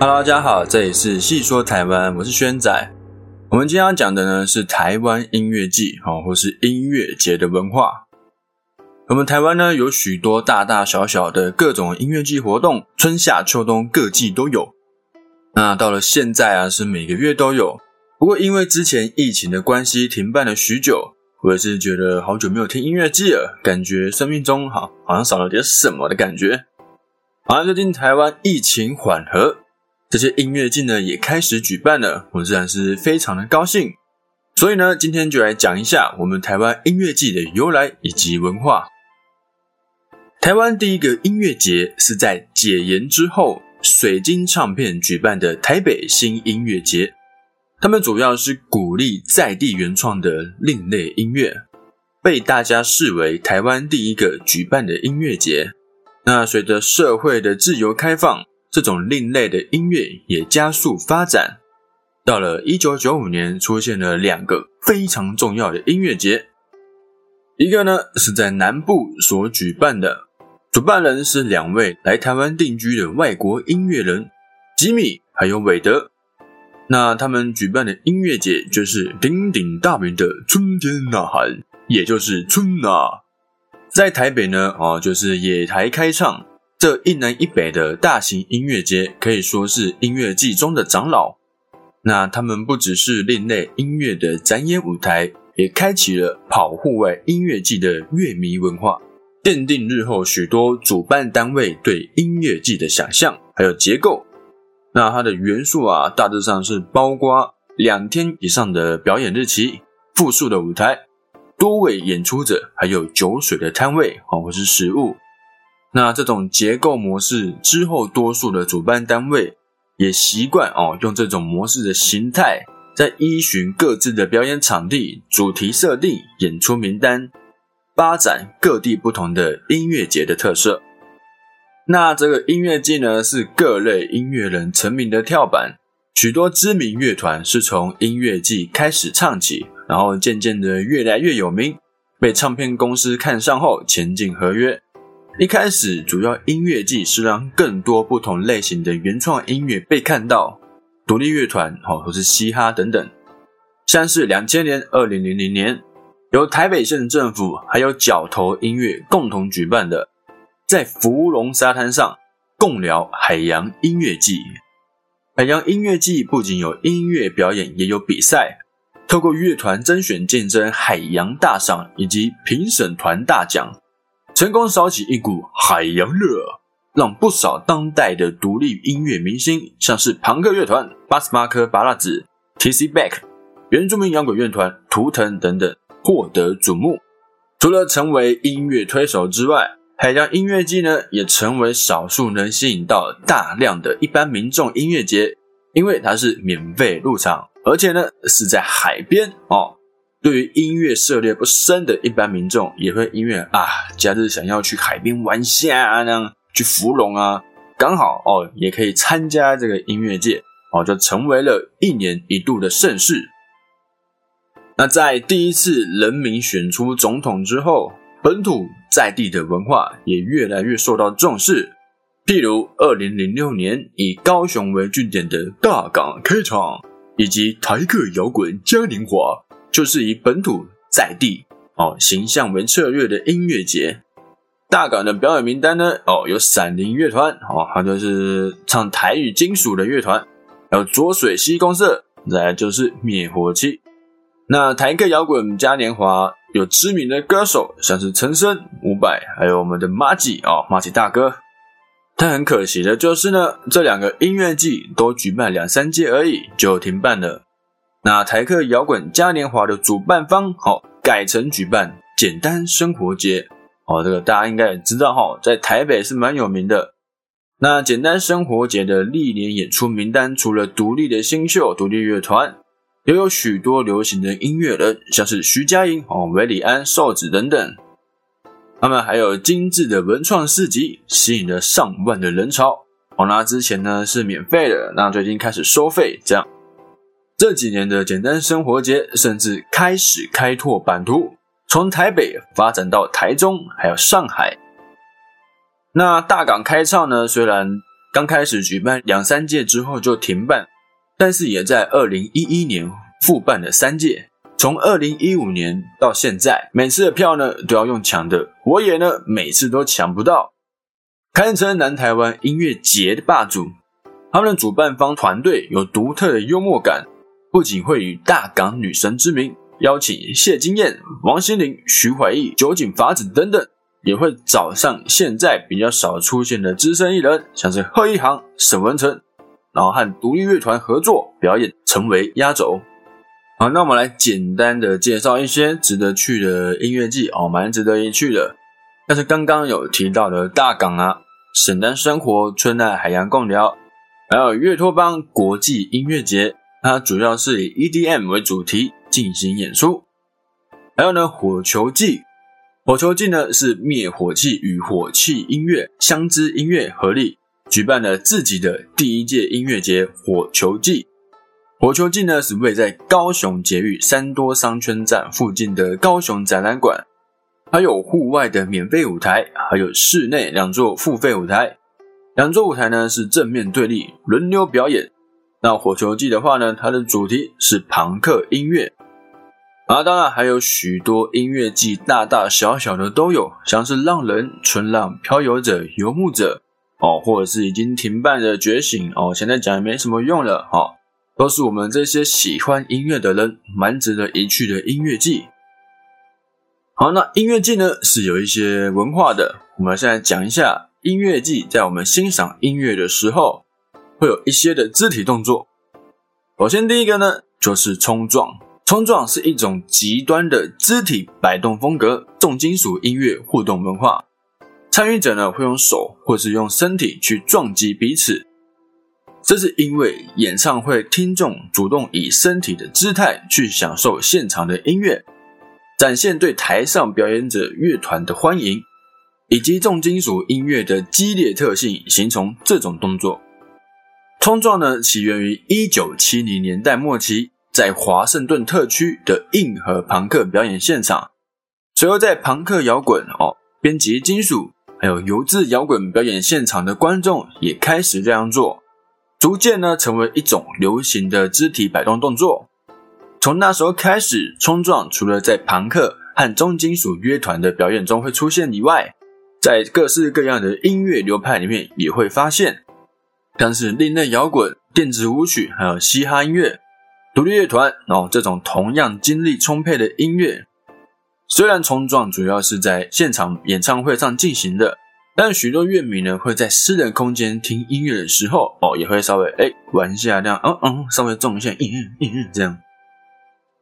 Hello，大家好，这里是细说台湾，我是轩仔。我们今天要讲的呢是台湾音乐季哈，或是音乐节的文化。我们台湾呢有许多大大小小的各种音乐季活动，春夏秋冬各季都有。那到了现在啊，是每个月都有。不过因为之前疫情的关系，停办了许久。我也是觉得好久没有听音乐季了，感觉生命中好好像少了点什么的感觉。好像最近台湾疫情缓和。这些音乐季呢也开始举办了，我自然是非常的高兴。所以呢，今天就来讲一下我们台湾音乐季的由来以及文化。台湾第一个音乐节是在解严之后，水晶唱片举办的台北新音乐节。他们主要是鼓励在地原创的另类音乐，被大家视为台湾第一个举办的音乐节。那随着社会的自由开放。这种另类的音乐也加速发展。到了一九九五年，出现了两个非常重要的音乐节。一个呢是在南部所举办的，主办人是两位来台湾定居的外国音乐人吉米还有韦德。那他们举办的音乐节就是鼎鼎大名的春天呐喊，也就是春呐。在台北呢，哦，就是野台开唱。这一南一北的大型音乐节可以说是音乐季中的长老。那他们不只是另类音乐的展演舞台，也开启了跑户外音乐季的乐迷文化，奠定日后许多主办单位对音乐季的想象还有结构。那它的元素啊，大致上是包括两天以上的表演日期、复数的舞台、多位演出者，还有酒水的摊位啊，或是食物。那这种结构模式之后，多数的主办单位也习惯哦，用这种模式的形态，在依循各自的表演场地、主题设定、演出名单，发展各地不同的音乐节的特色。那这个音乐季呢，是各类音乐人成名的跳板，许多知名乐团是从音乐季开始唱起，然后渐渐的越来越有名，被唱片公司看上后签进合约。一开始，主要音乐季是让更多不同类型的原创音乐被看到，独立乐团，哦，或是嘻哈等等。像是两千年、二零零零年，由台北县政府还有角头音乐共同举办的，在芙蓉沙滩上共聊海洋音乐季。海洋音乐季不仅有音乐表演，也有比赛，透过乐团甄选竞争海洋大赏以及评审团大奖。成功烧起一股海洋热，让不少当代的独立音乐明星，像是朋克乐团巴斯马克巴拉子、T.C. Back、原住民摇滚乐团图腾等等获得瞩目。除了成为音乐推手之外，海洋音乐季呢，也成为少数能吸引到大量的一般民众音乐节，因为它是免费入场，而且呢是在海边哦。对于音乐涉猎不深的一般民众，也会因为啊，假日想要去海边玩下那样去芙蓉啊，刚好哦，也可以参加这个音乐界哦，就成为了一年一度的盛事。那在第一次人民选出总统之后，本土在地的文化也越来越受到重视。譬如二零零六年以高雄为据点的大港开场，以及台客摇滚嘉年华。就是以本土在地哦形象为策略的音乐节，大港的表演名单呢哦有闪灵乐团哦，它就是唱台语金属的乐团，还有浊水溪公社，再来就是灭火器。那台客摇滚嘉年华有知名的歌手，像是陈升、伍佰，还有我们的马吉哦，马吉大哥。但很可惜的就是呢，这两个音乐季都举办两三届而已就停办了。那台客摇滚嘉年华的主办方，好改成举办简单生活节，哦，这个大家应该也知道哈，在台北是蛮有名的。那简单生活节的历年演出名单，除了独立的新秀、独立乐团，也有许多流行的音乐人，像是徐佳莹、哦韦礼安、瘦子等等。他们还有精致的文创市集，吸引了上万的人潮。哦，那之前呢是免费的，那最近开始收费，这样。这几年的简单生活节，甚至开始开拓版图，从台北发展到台中，还有上海。那大港开唱呢？虽然刚开始举办两三届之后就停办，但是也在二零一一年复办了三届。从二零一五年到现在，每次的票呢都要用抢的，我也呢每次都抢不到，堪称南台湾音乐节的霸主。他们的主办方团队有独特的幽默感，不仅会以大港女神之名邀请谢金燕、王心凌、徐怀钰、酒井法子等等，也会找上现在比较少出现的资深艺人，像是贺一航、沈文成，然后和独立乐团合作表演，成为压轴。好，那我们来简单的介绍一些值得去的音乐季哦，蛮值得一去的。但是刚刚有提到的大港啊、沈丹生活、春奈海洋共聊，还有乐托邦国际音乐节，它主要是以 EDM 为主题进行演出。还有呢，火球季，火球季呢是灭火器与火器音乐相知音乐合力举办了自己的第一届音乐节——火球季。火球季呢是位在高雄捷运三多商圈站附近的高雄展览馆，还有户外的免费舞台，还有室内两座付费舞台。两座舞台呢是正面对立，轮流表演。那火球季的话呢，它的主题是朋克音乐，啊，当然还有许多音乐季，大大小小的都有，像是浪人、春浪、漂游者、游牧者，哦，或者是已经停办的觉醒，哦，现在讲也没什么用了，哦。都是我们这些喜欢音乐的人蛮值得一去的音乐季。好，那音乐季呢是有一些文化的。我们现在讲一下音乐季，在我们欣赏音乐的时候，会有一些的肢体动作。首先，第一个呢就是冲撞。冲撞是一种极端的肢体摆动风格，重金属音乐互动文化。参与者呢会用手或是用身体去撞击彼此。这是因为演唱会听众主动以身体的姿态去享受现场的音乐，展现对台上表演者乐团的欢迎，以及重金属音乐的激烈特性，形成这种动作。冲撞呢，起源于一九七零年代末期，在华盛顿特区的硬核朋克表演现场，随后在朋克摇滚、哦编辑金属，还有油渍摇滚表演现场的观众也开始这样做。逐渐呢，成为一种流行的肢体摆动动作。从那时候开始，冲撞除了在朋克和重金属乐团的表演中会出现以外，在各式各样的音乐流派里面也会发现，像是另类摇滚、电子舞曲，还有嘻哈音乐、独立乐团，哦，这种同样精力充沛的音乐。虽然冲撞主要是在现场演唱会上进行的。但许多乐迷呢，会在私人空间听音乐的时候，哦，也会稍微哎玩一下这样，嗯嗯，稍微重一下，嗯嗯嗯嗯，这样。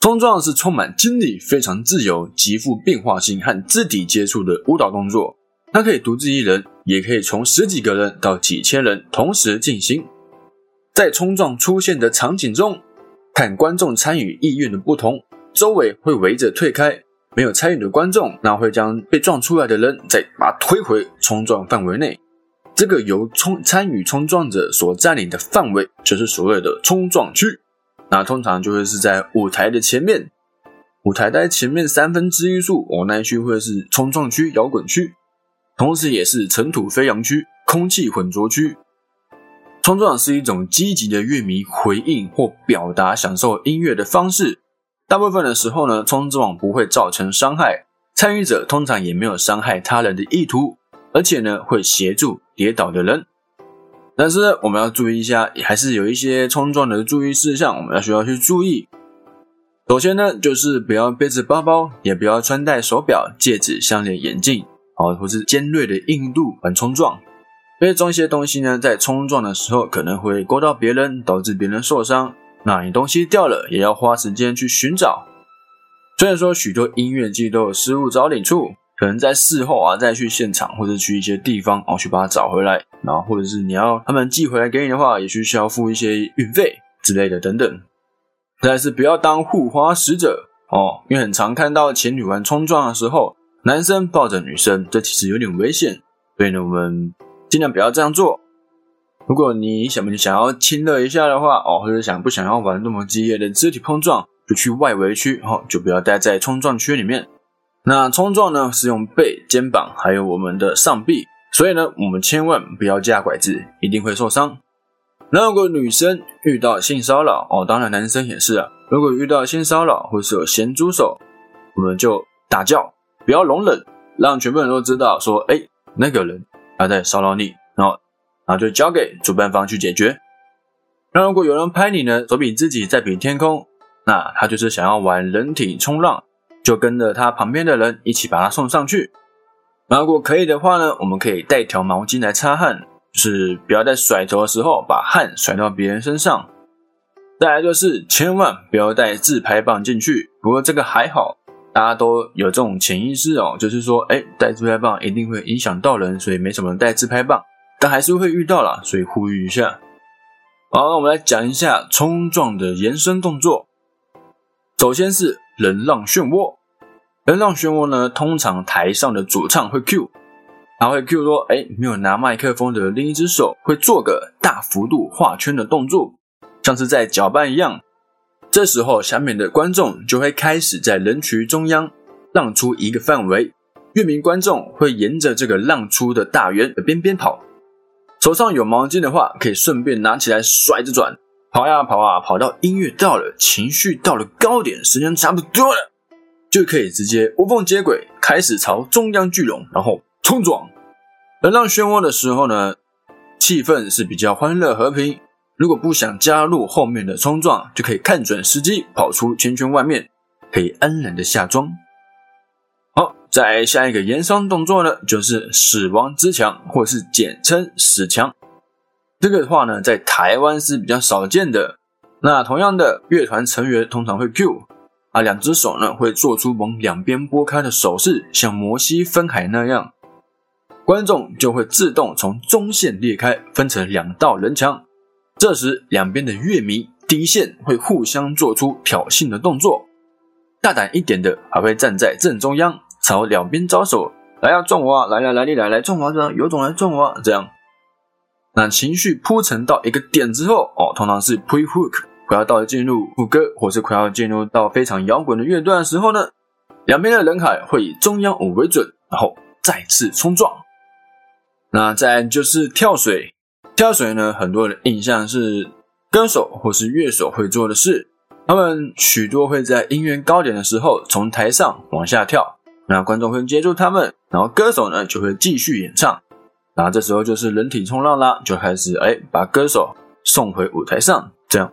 冲撞是充满精力、非常自由、极富变化性和肢体接触的舞蹈动作。它可以独自一人，也可以从十几个人到几千人同时进行。在冲撞出现的场景中，看观众参与意愿的不同，周围会围着退开。没有参与的观众，那会将被撞出来的人再把他推回冲撞范围内。这个由冲参与冲撞者所占领的范围，就是所谓的冲撞区。那通常就会是在舞台的前面，舞台在前面三分之一处，哦，那一区会是冲撞区、摇滚区，同时也是尘土飞扬区、空气混浊区。冲撞是一种积极的乐迷回应或表达享受音乐的方式。大部分的时候呢，冲撞不会造成伤害，参与者通常也没有伤害他人的意图，而且呢会协助跌倒的人。但是我们要注意一下，还是有一些冲撞的注意事项，我们要需要去注意。首先呢，就是不要背着包包，也不要穿戴手表、戒指、项链、眼镜，哦，或是尖锐的硬度玩冲撞。背这些东西呢，在冲撞的时候可能会勾到别人，导致别人受伤。那你东西掉了，也要花时间去寻找。虽然说许多音乐季都有失物找领处，可能在事后啊再去现场或者去一些地方哦去把它找回来，然后或者是你要他们寄回来给你的话，也需要付一些运费之类的等等。但是不要当护花使者哦，因为很常看到前女玩冲撞的时候，男生抱着女生，这其实有点危险，所以呢我们尽量不要这样做。如果你想不想要亲热一下的话，哦，或者想不想要玩那么激烈的肢体碰撞，就去外围区，哦，就不要待在冲撞区里面。那冲撞呢，是用背、肩膀还有我们的上臂所以呢，我们千万不要架拐子，一定会受伤。那如果女生遇到性骚扰哦，当然男生也是啊。如果遇到性骚扰或是有咸猪手，我们就大叫，不要容忍，让全部人都知道说，哎，那个人他在骚扰你，然后，然后就交给主办方去解决。那如果有人拍你呢，手比自己再比天空，那他就是想要玩人体冲浪，就跟着他旁边的人一起把他送上去。那如果可以的话呢，我们可以带条毛巾来擦汗，就是不要在甩头的时候把汗甩到别人身上。再来就是千万不要带自拍棒进去。不过这个还好，大家都有这种潜意识哦，就是说，哎，带自拍棒一定会影响到人，所以没什么人带自拍棒，但还是会遇到了，所以呼吁一下。好，那我们来讲一下冲撞的延伸动作。首先是人浪漩涡。人浪漩涡呢，通常台上的主唱会 Q，他会 Q 说：“哎，没有拿麦克风的另一只手会做个大幅度画圈的动作，像是在搅拌一样。”这时候，下面的观众就会开始在人群中央浪出一个范围，乐迷观众会沿着这个浪出的大圆的边边跑。手上有毛巾的话，可以顺便拿起来甩着转，跑呀跑啊，跑到音乐到了，情绪到了高点，时间差不多了。就可以直接无缝接轨，开始朝中央聚拢，然后冲撞。能浪漩涡的时候呢，气氛是比较欢乐和平。如果不想加入后面的冲撞，就可以看准时机跑出圈圈外面，可以安然的下庄。好，再下一个延伸动作呢，就是死亡之墙，或是简称死墙。这个的话呢，在台湾是比较少见的。那同样的，乐团成员通常会 Q。啊，两只手呢会做出往两边拨开的手势，像摩西分海那样，观众就会自动从中线裂开，分成两道人墙。这时，两边的乐迷第一线会互相做出挑衅的动作，大胆一点的还会站在正中央，朝两边招手，来呀撞我啊，来来来你来来撞我这样，有种来撞我啊这样。那情绪铺陈到一个点之后，哦，通常是 pre hook。快要到进入副歌，或是快要进入到非常摇滚的乐段的时候呢，两边的人海会以中央舞为准，然后再次冲撞。那再就是跳水，跳水呢，很多人印象是歌手或是乐手会做的事，他们许多会在音乐高点的时候从台上往下跳，那观众会接住他们，然后歌手呢就会继续演唱，然后这时候就是人体冲浪啦，就开始哎把歌手送回舞台上，这样。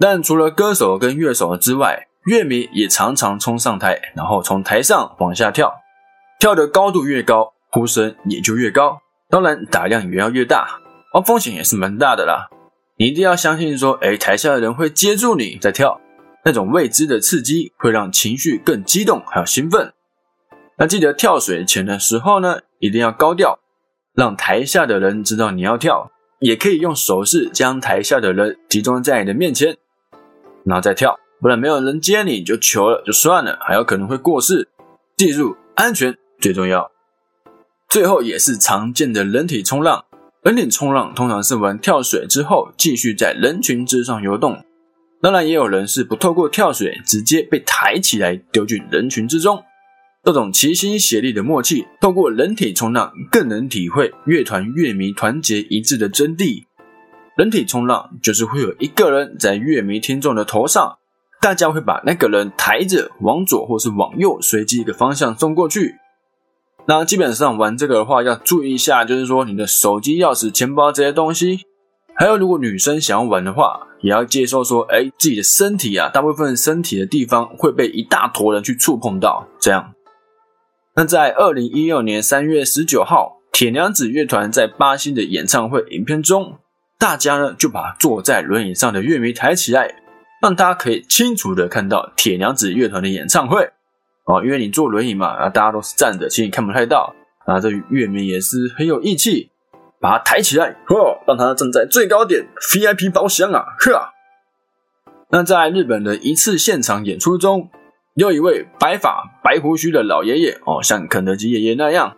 但除了歌手跟乐手之外，乐迷也常常冲上台，然后从台上往下跳，跳的高度越高，呼声也就越高，当然打量也要越大，风险也是蛮大的啦。你一定要相信说，哎，台下的人会接住你在跳，那种未知的刺激会让情绪更激动，还有兴奋。那记得跳水前的时候呢，一定要高调，让台下的人知道你要跳，也可以用手势将台下的人集中在你的面前。然后再跳，不然没有人接你就求了就算了，还有可能会过世。记住，安全最重要。最后也是常见的人体冲浪，人体冲浪通常是玩跳水之后继续在人群之上游动。当然，也有人是不透过跳水，直接被抬起来丢进人群之中。这种齐心协力的默契，透过人体冲浪更能体会乐团乐迷团结一致的真谛。人体冲浪就是会有一个人在乐迷听众的头上，大家会把那个人抬着往左或是往右，随机一个方向送过去。那基本上玩这个的话，要注意一下，就是说你的手机、钥匙、钱包这些东西，还有如果女生想要玩的话，也要接受说，哎，自己的身体啊，大部分身体的地方会被一大坨人去触碰到。这样，那在二零一六年三月十九号，铁娘子乐团在巴西的演唱会影片中。大家呢就把坐在轮椅上的乐迷抬起来，让大家可以清楚的看到铁娘子乐团的演唱会哦。因为你坐轮椅嘛，啊，大家都是站着，其实你看不太到。啊，这月明也是很有义气，把他抬起来，呵，让他站在最高点，VIP 包厢啊，呵。那在日本的一次现场演出中，有一位白发白胡须的老爷爷哦，像肯德基爷爷那样，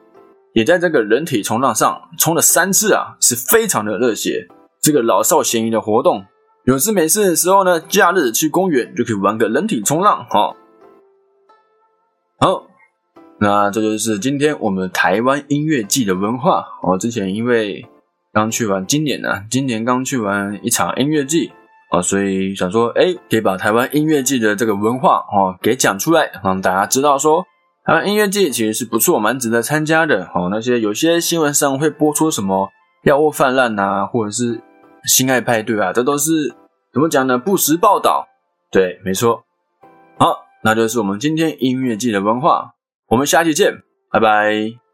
也在这个人体冲浪上冲了三次啊，是非常的热血。这个老少咸宜的活动，有事没事的时候呢，假日去公园就可以玩个人体冲浪哈。好，那这就是今天我们台湾音乐季的文化。我之前因为刚去完今年呢，今年刚去完一场音乐季啊，所以想说，哎，可以把台湾音乐季的这个文化哦给讲出来，让大家知道说，台湾音乐季其实是不错，蛮值得参加的。哦，那些有些新闻上会播出什么药物泛滥啊，或者是性爱派对啊，这都是怎么讲呢？不实报道。对，没错。好，那就是我们今天音乐季的文化。我们下期见，拜拜。